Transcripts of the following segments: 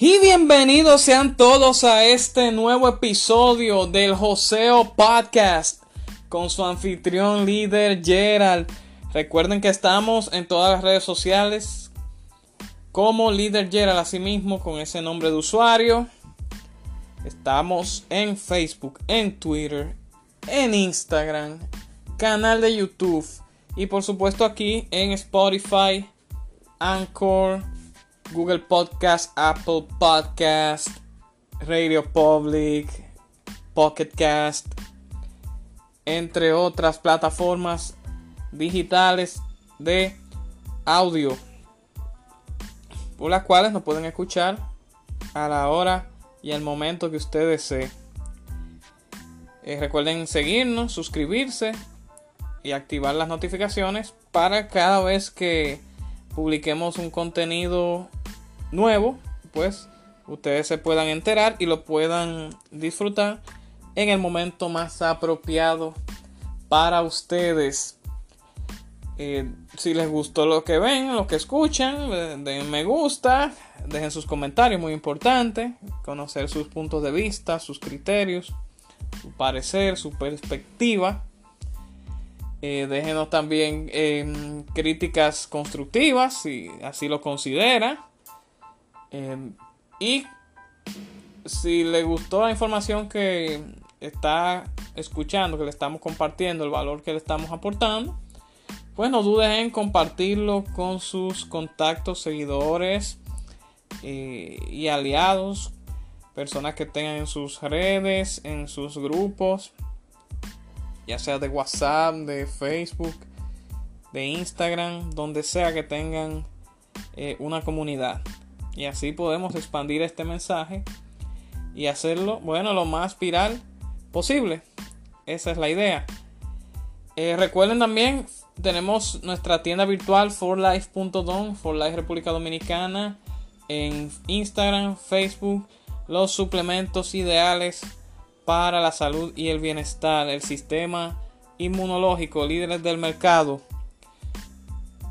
Y bienvenidos sean todos a este nuevo episodio del Joseo Podcast con su anfitrión líder Gerald. Recuerden que estamos en todas las redes sociales como líder Gerald, asimismo con ese nombre de usuario. Estamos en Facebook, en Twitter, en Instagram, canal de YouTube y por supuesto aquí en Spotify, Anchor Google Podcast, Apple Podcast, Radio Public, Pocket Cast, entre otras plataformas digitales de audio, por las cuales nos pueden escuchar a la hora y al momento que ustedes desee. Eh, recuerden seguirnos, suscribirse y activar las notificaciones para cada vez que publiquemos un contenido nuevo, pues ustedes se puedan enterar y lo puedan disfrutar en el momento más apropiado para ustedes. Eh, si les gustó lo que ven, lo que escuchan, den me gusta, dejen sus comentarios, muy importante, conocer sus puntos de vista, sus criterios, su parecer, su perspectiva. Eh, déjenos también em, críticas constructivas si así lo considera. Em, y si le gustó la información que está escuchando, que le estamos compartiendo, el valor que le estamos aportando, pues no dudes en compartirlo con sus contactos, seguidores eh, y aliados, personas que tengan en sus redes, en sus grupos, ya sea de WhatsApp, de Facebook, de Instagram, donde sea que tengan eh, una comunidad. Y así podemos expandir este mensaje y hacerlo, bueno, lo más viral posible. Esa es la idea. Eh, recuerden también, tenemos nuestra tienda virtual forlife.com, Forlife República Dominicana, en Instagram, Facebook, los suplementos ideales para la salud y el bienestar, el sistema inmunológico, líderes del mercado,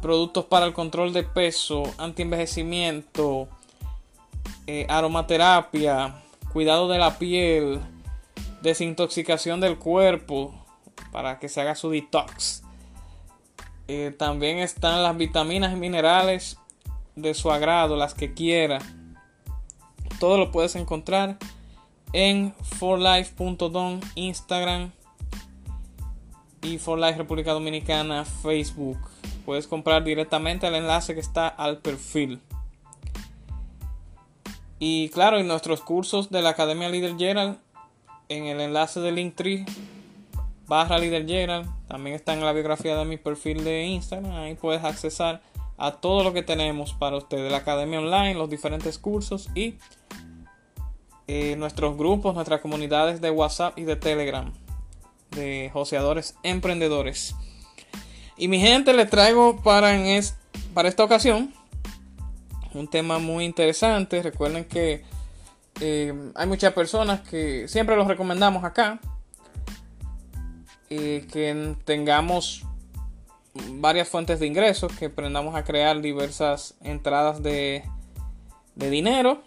productos para el control de peso, antienvejecimiento, eh, aromaterapia, cuidado de la piel, desintoxicación del cuerpo para que se haga su detox. Eh, también están las vitaminas y minerales de su agrado, las que quiera. Todo lo puedes encontrar en forlife.com, Instagram y forlife República Dominicana, Facebook. Puedes comprar directamente el enlace que está al perfil. Y claro, en nuestros cursos de la Academia Líder Gerald, en el enlace de Linktree barra Líder Gerald, también está en la biografía de mi perfil de Instagram. Ahí puedes accesar a todo lo que tenemos para ustedes, la Academia Online, los diferentes cursos y eh, nuestros grupos, nuestras comunidades de WhatsApp y de Telegram de joseadores emprendedores. Y mi gente, les traigo para, en para esta ocasión un tema muy interesante. Recuerden que eh, hay muchas personas que siempre los recomendamos acá. Que tengamos varias fuentes de ingresos, que aprendamos a crear diversas entradas de, de dinero.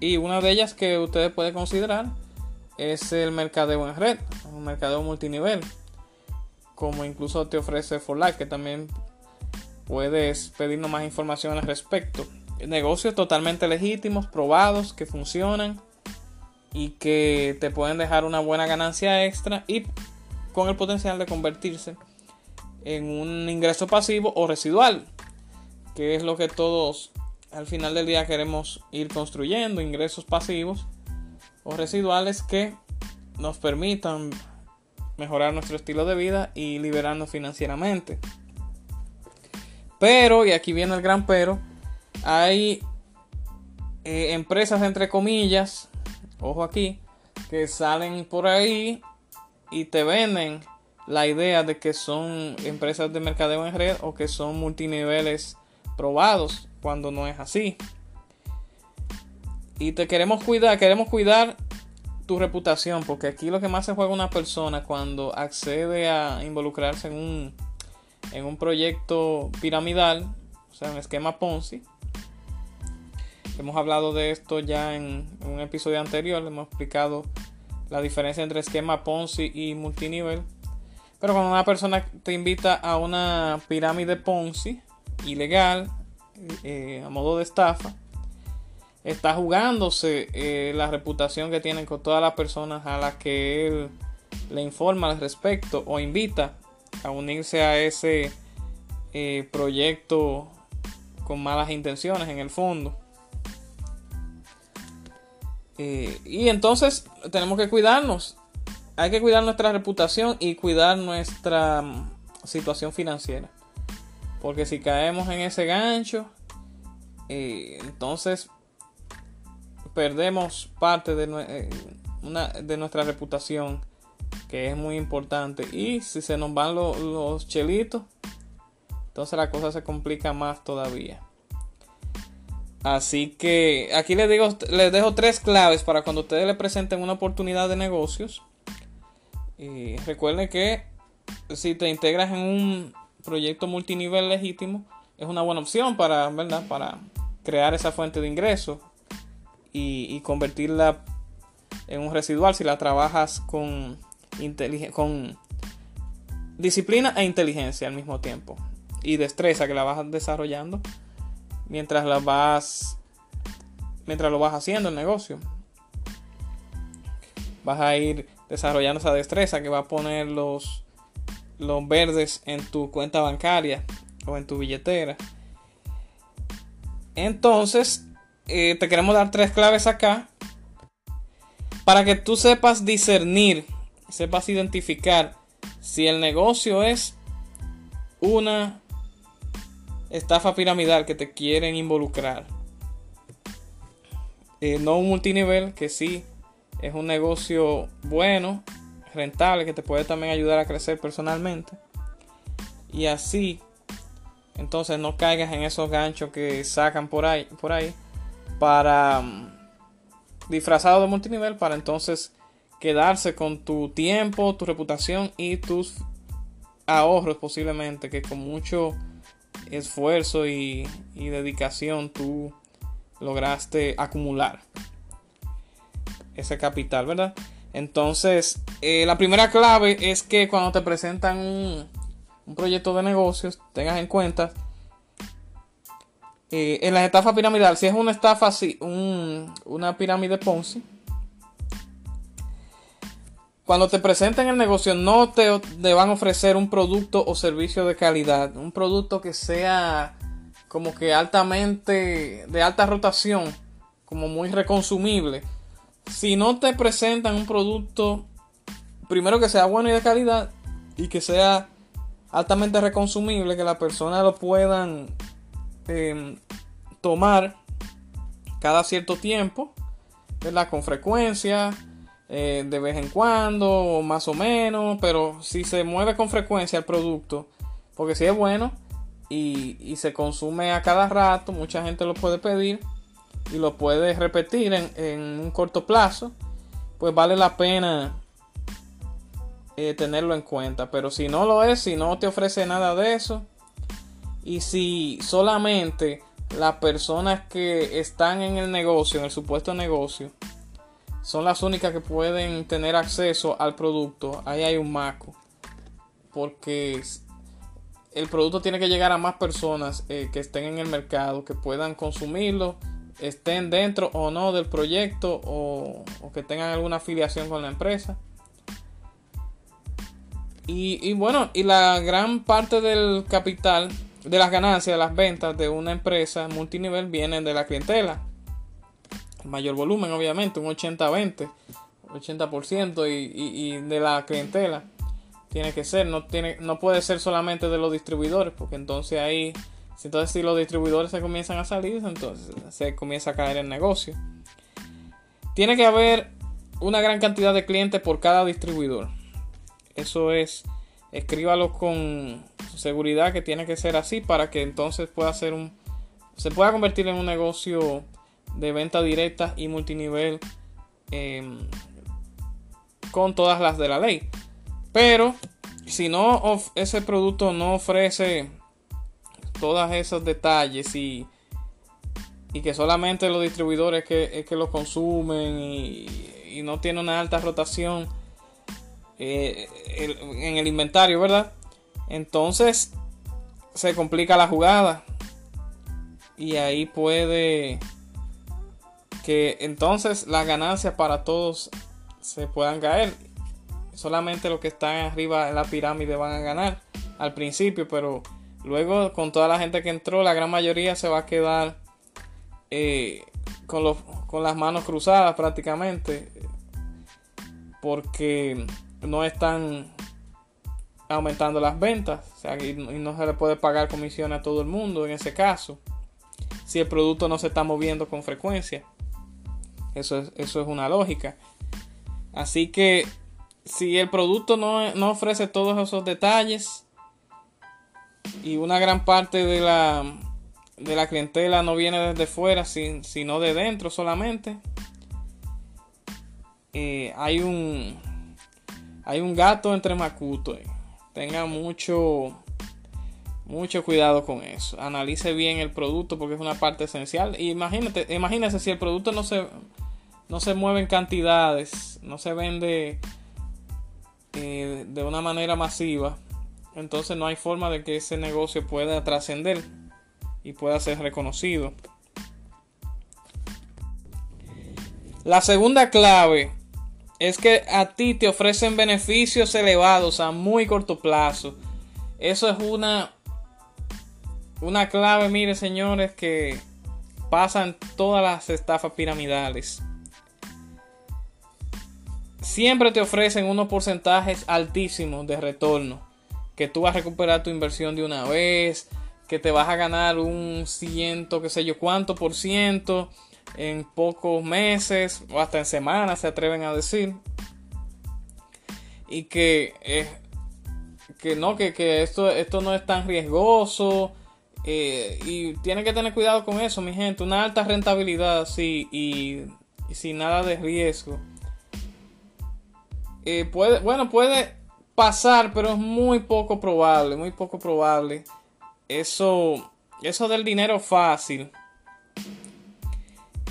Y una de ellas que ustedes pueden considerar es el mercadeo en red, un mercadeo multinivel, como incluso te ofrece For Life, que también puedes pedirnos más información al respecto. Negocios totalmente legítimos, probados, que funcionan y que te pueden dejar una buena ganancia extra y con el potencial de convertirse en un ingreso pasivo o residual, que es lo que todos al final del día queremos ir construyendo, ingresos pasivos o residuales que nos permitan mejorar nuestro estilo de vida y liberarnos financieramente. Pero, y aquí viene el gran pero, hay eh, empresas entre comillas, ojo aquí, que salen por ahí y te venden la idea de que son empresas de mercadeo en red o que son multiniveles probados cuando no es así. Y te queremos cuidar, queremos cuidar tu reputación, porque aquí lo que más se juega una persona cuando accede a involucrarse en un, en un proyecto piramidal, o sea, un esquema Ponzi. Hemos hablado de esto ya en, un episodio anterior, hemos explicado la diferencia entre esquema Ponzi y multinivel. Pero cuando una persona te invita a una pirámide Ponzi ilegal, eh, a modo de estafa, está jugándose eh, la reputación que tienen con todas las personas a las que él le informa al respecto o invita a unirse a ese eh, proyecto con malas intenciones en el fondo. y entonces tenemos que cuidarnos. Hay que cuidar nuestra reputación y cuidar nuestra mm, situación financiera. Porque si caemos en ese gancho, entonces perdemos parte de, eh, de nuestra reputación, que es muy importante. Y si se nos van los chelitos, entonces la cosa se complica más todavía. Así que aquí les digo, les dejo tres claves para cuando ustedes le presenten una oportunidad de negocios. Y recuerden que si te integras en un proyecto multinivel legítimo, es una buena opción para, ¿verdad? Para crear esa fuente de ingresos y, convertirla en un residual si la trabajas con, con disciplina e inteligencia al mismo tiempo y destreza que la vas desarrollando mientras la vas mientras lo vas haciendo el negocio. Vas a ir desarrollando esa destreza que va a poner los los verdes en tu cuenta bancaria o en tu billetera. Entonces eh, te queremos dar tres claves acá para que tú sepas discernir, sepas identificar si el negocio es una estafa piramidal que te quieren involucrar. Eh, no un multinivel que sí es un negocio bueno, rentable, que te puede también ayudar a crecer personalmente. Y así, entonces no caigas en esos ganchos que sacan por ahí, por ahí para mm, disfrazado de multinivel para entonces quedarse con tu tiempo, tu reputación y tus ahorros posiblemente que con mucho esfuerzo y, dedicación tú lograste acumular ese capital, ¿verdad? Entonces, eh, la primera clave es que cuando te presentan un, un proyecto de negocios, tengas en cuenta en las estafas piramidales, si es una estafa así, una pirámide Ponzi, cuando te presenten el negocio no te, van a ofrecer un producto o servicio de calidad, un producto que sea como que altamente de alta rotación, como muy reconsumible. Si no te presentan un producto, primero que sea bueno y de calidad y que sea altamente reconsumible, que la persona lo puedan Em, tomar cada cierto tiempo, ¿verdad? Con frecuencia, eh, de vez en cuando, más o menos, pero si se mueve con frecuencia el producto, porque si es bueno y, se consume a cada rato, mucha gente lo puede pedir y lo puede repetir en, un corto plazo, pues vale la pena eh, tenerlo en cuenta. Pero si no lo es, si no te ofrece nada de eso, y si solamente las personas que están en el negocio, en el supuesto negocio, son las únicas que pueden tener acceso al producto, ahí hay un maco. Porque el producto tiene que llegar a más personas eh, que estén en el mercado, que puedan consumirlo, estén dentro o no del proyecto o, que tengan alguna afiliación con la empresa. Y, bueno, y la gran parte del capital, de las ganancias, de las ventas de una empresa multinivel vienen de la clientela. mayor volumen, obviamente, un 80-20, 80%, y de la clientela tiene que ser, no, tiene, no puede ser solamente de los distribuidores, porque entonces ahí, entonces si los distribuidores se comienzan a salir, entonces se comienza a caer el negocio. Tiene que haber una gran cantidad de clientes por cada distribuidor. Eso es, escríbalo con seguridad que tiene que ser así para que entonces pueda ser un, se pueda convertir en un negocio de venta directa y multinivel em, con todas las de la ley. Pero si no ese producto no ofrece todos esos detalles y, y que solamente los distribuidores que, que lo consumen y, no tiene una alta rotación eh, en el inventario, ¿verdad? Entonces se complica la jugada. Y ahí puede que entonces las ganancias para todos se puedan caer. Solamente los que están arriba en la pirámide van a ganar al principio, pero luego con toda la gente que entró, la gran mayoría se va a quedar eh, con, con las manos cruzadas prácticamente, porque no están aumentando las ventas, y no se le puede pagar comisiones a todo el mundo en ese caso, si el producto no se está moviendo con frecuencia. Eso es, eso es una lógica. Así que si el producto no, ofrece todos esos detalles y una gran parte de la, de la clientela no viene desde fuera, sino de dentro solamente, eh, hay un hay un gato entre macuto. Tenga mucho mucho cuidado con eso. Analice bien el producto porque es una parte esencial. Imagínate, imagínese si el producto no se no se mueve en cantidades, no se vende eh, de una manera masiva, entonces no hay forma de que ese negocio pueda trascender y pueda ser reconocido. La segunda clave es que a ti te ofrecen beneficios elevados a muy corto plazo. Eso es una una clave, mire señores, que pasan todas las estafas piramidales siempre te ofrecen unos porcentajes altísimos de retorno. Que tú vas a recuperar tu inversión de una vez, que te vas a ganar un ciento, qué sé yo cuánto por ciento en pocos meses o hasta en semanas se atreven a decir. Y que, eh, que no, que, esto, esto no es tan riesgoso. Eh, y tienen que tener cuidado con eso, mi gente. Una alta rentabilidad, sí, y sin nada de riesgo eh, puede, bueno, puede pasar, pero es muy poco probable, muy poco probable. Eso, eso del dinero fácil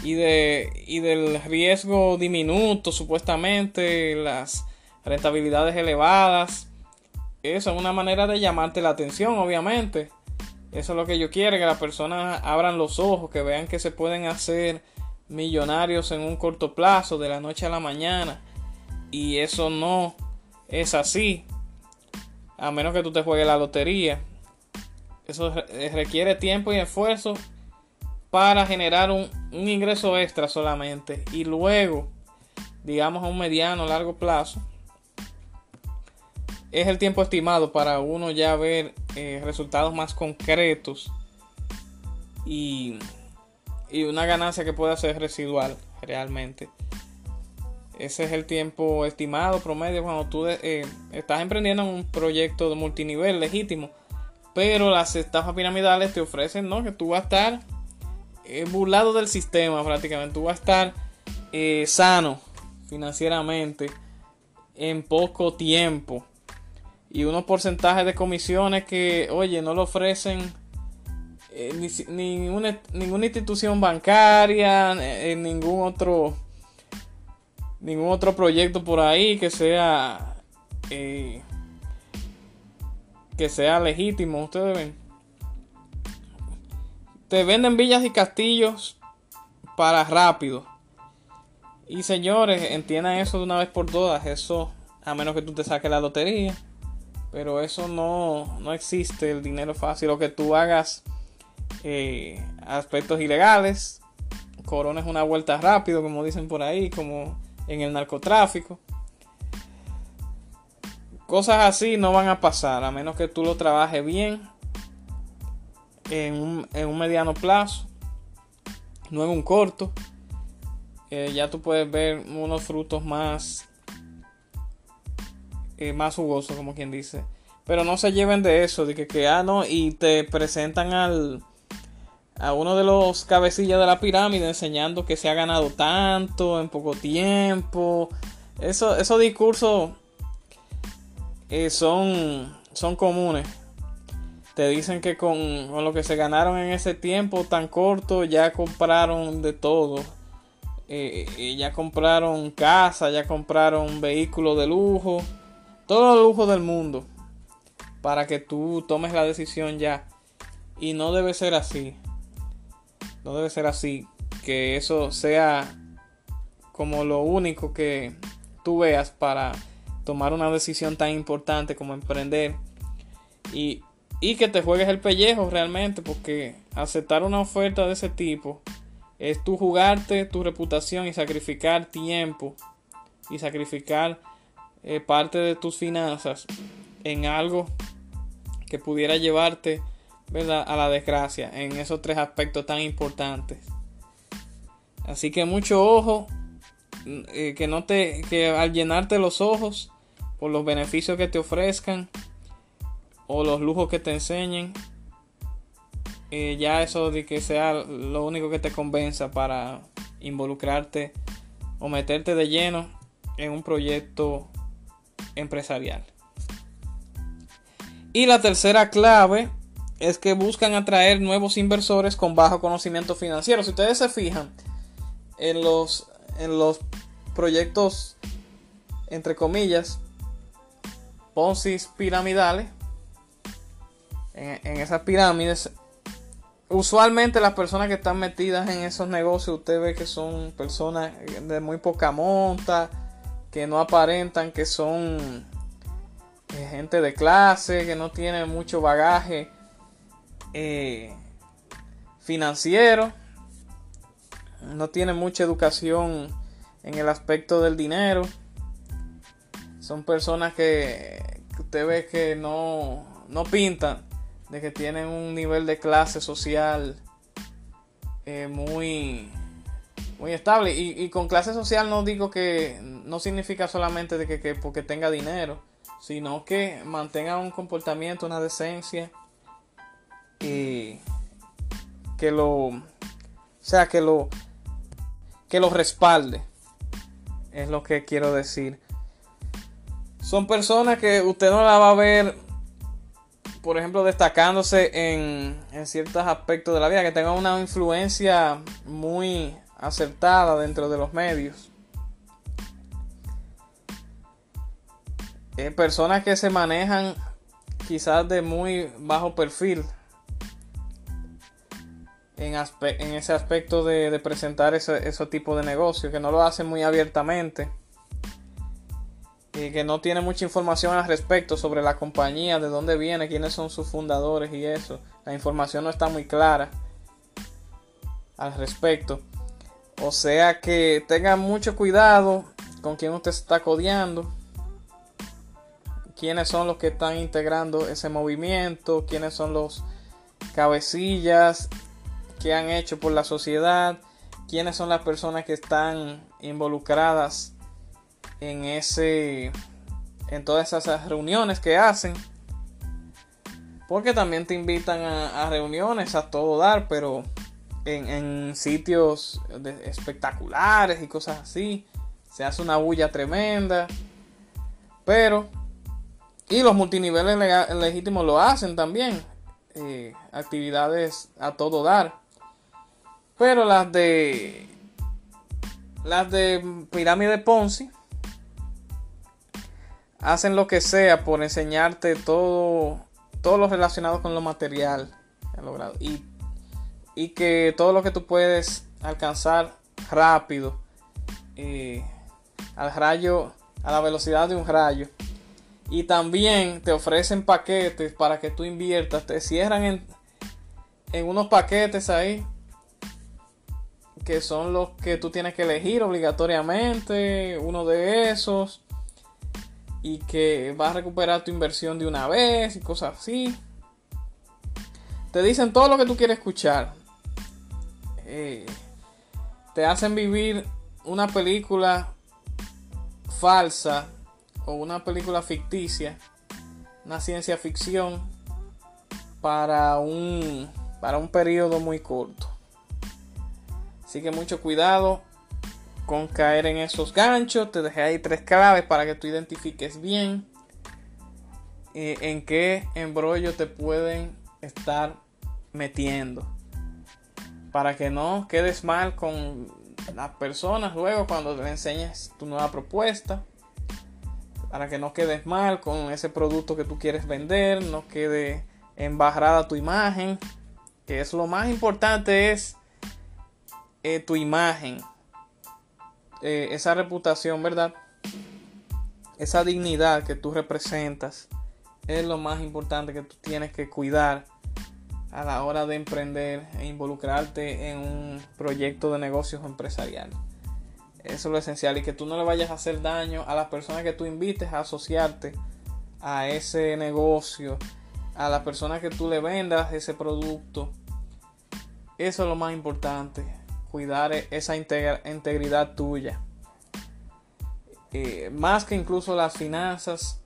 y, de, y del riesgo diminuto, supuestamente, las rentabilidades elevadas. Eso es una manera de llamarte la atención, obviamente. Eso es lo que yo quiero, que las personas abran los ojos, que vean que se pueden hacer millonarios en un corto plazo, de la noche a la mañana y eso no es así. A menos que tú te juegues la lotería. Eso requiere tiempo y esfuerzo para generar un, ingreso extra solamente. Y luego, digamos a un mediano largo plazo, es el tiempo estimado para uno ya ver eh, resultados más concretos y, y una ganancia que pueda ser residual realmente. Ese es el tiempo estimado promedio cuando tú eh, estás emprendiendo en un proyecto de multinivel legítimo. Pero las estafas piramidales te ofrecen ¿no? que tú vas a estar eh, burlado del sistema prácticamente. Tú vas a estar eh, sano financieramente en poco tiempo. Y unos porcentajes de comisiones que, oye, no lo ofrecen ninguna, ninguna institución bancaria, en ningún otro ningún otro proyecto por ahí que sea eh, que sea legítimo. Ustedes ven. Te venden villas y castillos para rápido. Y señores, entiendan eso de una vez por todas. Eso, a menos que tú te saques la lotería. Pero eso no, no existe, el dinero fácil. Lo que tú hagas eh, aspectos ilegales. Corones una vuelta rápido, como dicen por ahí, como en el narcotráfico. Cosas así no van a pasar, a menos que tú lo trabajes bien en un, mediano plazo, no en un corto. Eh, ya tú puedes ver unos frutos más, eh, más jugosos, como quien dice. Pero no se lleven de eso, de que, que ah, no, y te presentan al, a uno de los cabecillas de la pirámide enseñando que se ha ganado tanto en poco tiempo. Eso, esos discursos eh, son, son comunes. Te dicen que con, con, lo que se ganaron en ese tiempo tan corto ya compraron de todo. Eh, ya compraron casa, ya compraron vehículos de lujo, todo el lujo del mundo para que tú tomes la decisión ya. Y no debe ser así. No debe ser así. Que eso sea como lo único que tú veas para tomar una decisión tan importante como emprender. Y, y que te juegues el pellejo realmente. Porque aceptar una oferta de ese tipo es tú jugarte tu reputación y sacrificar tiempo y sacrificar eh, parte de tus finanzas en algo que pudiera llevarte a la desgracia en esos tres aspectos tan importantes. Así que mucho ojo, eh, que no te, que al llenarte los ojos por los beneficios que te ofrezcan o los lujos que te enseñen, eh, ya eso de que sea lo único que te convenza para involucrarte o meterte de lleno en un proyecto empresarial. Y la tercera clave es que buscan atraer nuevos inversores con bajo conocimiento financiero. Si ustedes se fijan en los, en los proyectos, entre comillas, Ponzi piramidales, en, esas pirámides, usualmente las personas que están metidas en esos negocios, usted ve que son personas de muy poca monta, que no aparentan que son gente de clase, que no tiene mucho bagaje eh, financiero, no tiene mucha educación en el aspecto del dinero. Son personas que, usted ve que no, no pintan de que tienen un nivel de clase social eh, muy, muy estable. Y, con clase social no digo que no significa solamente de que porque tenga dinero sino que mantenga un comportamiento, una decencia y que lo, o sea, que lo, que lo respalde, es lo que quiero decir. Son personas que usted no la va a ver, por ejemplo, destacándose en, en ciertos aspectos de la vida, que tengan una influencia muy acertada dentro de los medios. Eh, personas que se manejan quizás de muy bajo perfil en, ese aspecto de, presentar ese, ese, tipo de negocio, que no lo hacen muy abiertamente que no tiene mucha información al respecto sobre la compañía, de dónde viene, quiénes son sus fundadores y eso. La información no está muy clara al respecto. O sea que tengan mucho cuidado con quién usted está codeando quiénes son los que están integrando ese movimiento, quiénes son los cabecillas que han hecho por la sociedad, quiénes son las personas que están involucradas en ese en todas esas reuniones que hacen porque también te invitan a, reuniones a todo dar pero en, en sitios espectaculares y cosas así se hace una bulla tremenda pero y los multiniveles legítimos lo hacen también. Eh, actividades a todo dar. Pero las de las de pirámide Ponzi hacen lo que sea por enseñarte todo, lo relacionado con lo material y, y que todo lo que tú puedes alcanzar rápido eh, al rayo a la velocidad de un rayo. Y también te ofrecen paquetes para que tú inviertas. Te cierran en, en unos paquetes ahí que son los que tú tienes que elegir obligatoriamente, uno de esos, y que vas a recuperar tu inversión de una vez y cosas así. Te dicen todo lo que tú quieres escuchar. Eh, te hacen vivir una película falsa o una película ficticia, una ciencia ficción para un para un periodo muy corto. Así que mucho cuidado con caer en esos ganchos. Te dejé ahí tres claves para que tú identifiques bien eh, en qué embrollo te pueden estar metiendo. Para que no quedes mal con las personas luego cuando le enseñes tu nueva propuesta. Para que no quedes mal con ese producto que tú quieres vender. No quede embarrada tu imagen. Que es lo más importante es eh, tu imagen, eh, esa reputación, ¿verdad? Esa dignidad que tú representas es lo más importante que tú tienes que cuidar a la hora de emprender e involucrarte en un proyecto de negocios empresarial. Eso es lo esencial y que tú no le vayas a hacer daño a las personas que tú invites a asociarte a ese negocio, a las personas que tú le vendas ese producto. Eso es lo más importante cuidar e-, esa integridad tuya. Más que incluso las finanzas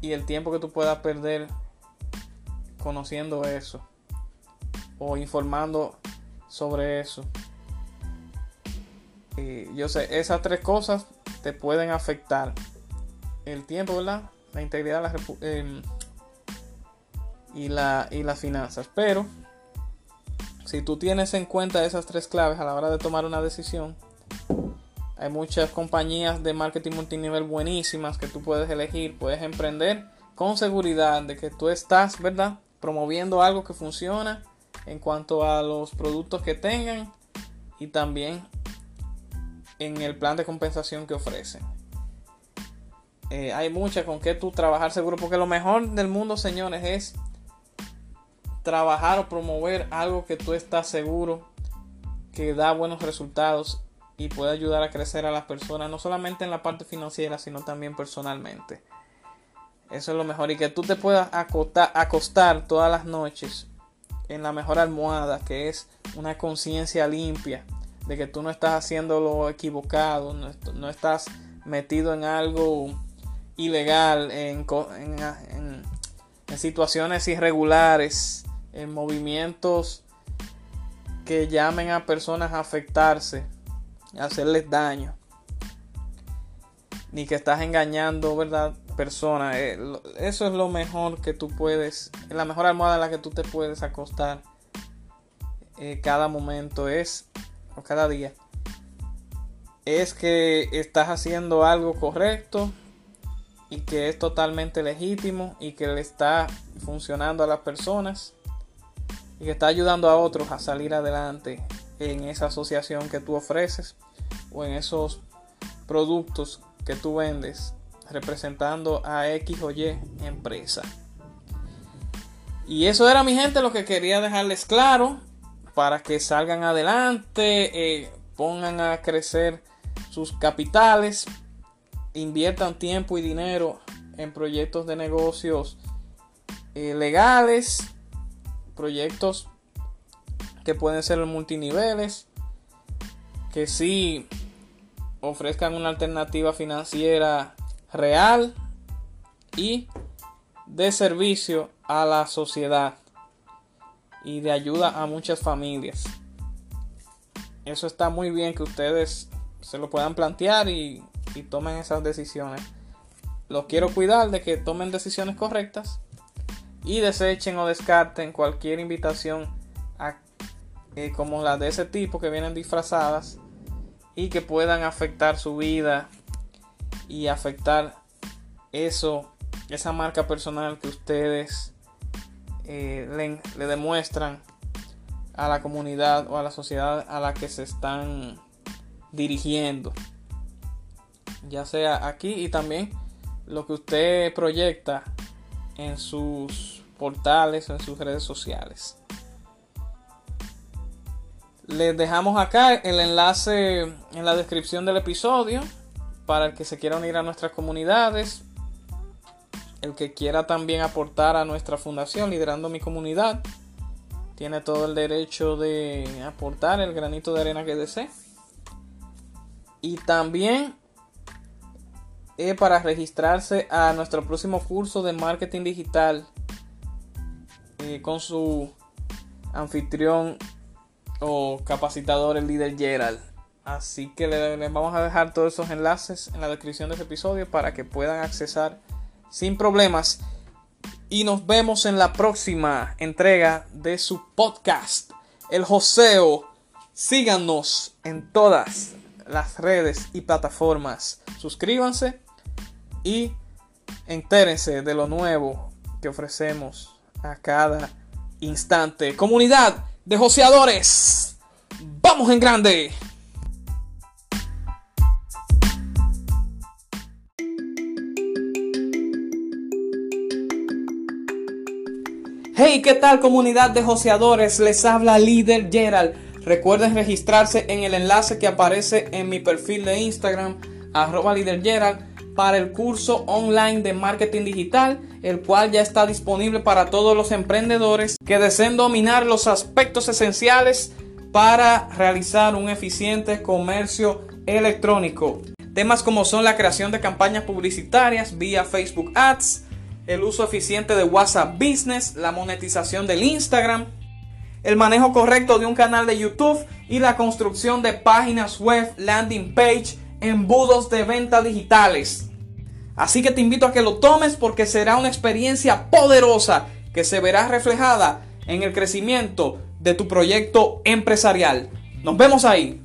y el tiempo que tú puedas perder conociendo eso o informando sobre eso. Yo sé, esas tres cosas te pueden afectar. El tiempo, ¿verdad? La integridad em, y, la, y las finanzas. Pero si tú tienes en cuenta esas tres claves a la hora de tomar una decisión, hay muchas compañías de marketing multinivel buenísimas que tú puedes elegir, puedes emprender con seguridad de que tú estás, ¿verdad? Promoviendo algo que funciona en cuanto a los productos que tengan y también en el plan de compensación que ofrecen. Eh, hay muchas con que tú trabajar seguro porque lo mejor del mundo, señores, es trabajar o promover algo que tú estás seguro que da buenos resultados y puede ayudar a crecer a las personas, no solamente en la parte financiera, sino también personalmente. Eso es lo mejor y que tú te puedas acostar, acostar todas las noches en la mejor almohada, que es una conciencia limpia de que tú no estás haciendo lo equivocado, no, estás metido en algo ilegal, en, en situaciones irregulares, en movimientos que llamen a personas a afectarse, a hacerles daño, ni que estás engañando, ¿verdad? Personas. Eh, eso es lo mejor que tú puedes, la mejor almohada en la que tú te puedes acostar eh, cada momento es, o cada día, es que estás haciendo algo correcto y que es totalmente legítimo y que le está funcionando a las personas y que está ayudando a otros a salir adelante en esa asociación que tú ofreces o en esos productos que tú vendes representando a X o Y empresa. Y eso era mi gente lo que quería dejarles claro para que salgan adelante, eh, pongan a crecer sus capitales, inviertan tiempo y dinero en proyectos de negocios eh, legales proyectos que pueden ser multiniveles, que sí ofrezcan una alternativa financiera real y de servicio a la sociedad y de ayuda a muchas familias. Eso está muy bien que ustedes se lo puedan plantear y, y tomen esas decisiones. Los quiero cuidar de que tomen decisiones correctas y desechen o descarten cualquier invitación eh, como la de ese tipo que vienen disfrazadas y que puedan afectar su vida y afectar eso, esa marca personal que ustedes eh, le, le demuestran a la comunidad o a la sociedad a la que se están dirigiendo. Ya sea aquí y también lo que usted proyecta en sus portales en sus redes sociales. Les dejamos acá el enlace en la descripción del episodio para el que se quiera unir a nuestras comunidades, el que quiera también aportar a nuestra fundación liderando mi comunidad, tiene todo el derecho de aportar el granito de arena que desee. Y también es para registrarse a nuestro próximo curso de marketing digital eh, con su anfitrión o capacitador, el líder Gerald. Así que les vamos a dejar todos esos enlaces en la descripción de este episodio para que puedan accesar sin problemas. Y nos vemos en la próxima entrega de su podcast, El Joseo. Síganos en todas las redes y plataformas. Suscríbanse y entérense de lo nuevo que ofrecemos a cada instante. Comunidad de joseadores. Vamos en grande. Hey, ¿qué tal comunidad de joseadores? Les habla líder Gerald. Recuerden registrarse en el enlace que aparece en mi perfil de Instagram, arroba para el curso online de marketing digital, el cual ya está disponible para todos los emprendedores que deseen dominar los aspectos esenciales para realizar un eficiente comercio electrónico. Temas como son la creación de campañas publicitarias vía Facebook Ads, el uso eficiente de WhatsApp Business, la monetización del Instagram, el manejo correcto de un canal de YouTube y la construcción de páginas web, landing page, embudos de venta digitales. Así que te invito a que lo tomes porque será una experiencia poderosa que se verá reflejada en el crecimiento de tu proyecto empresarial. Nos vemos ahí.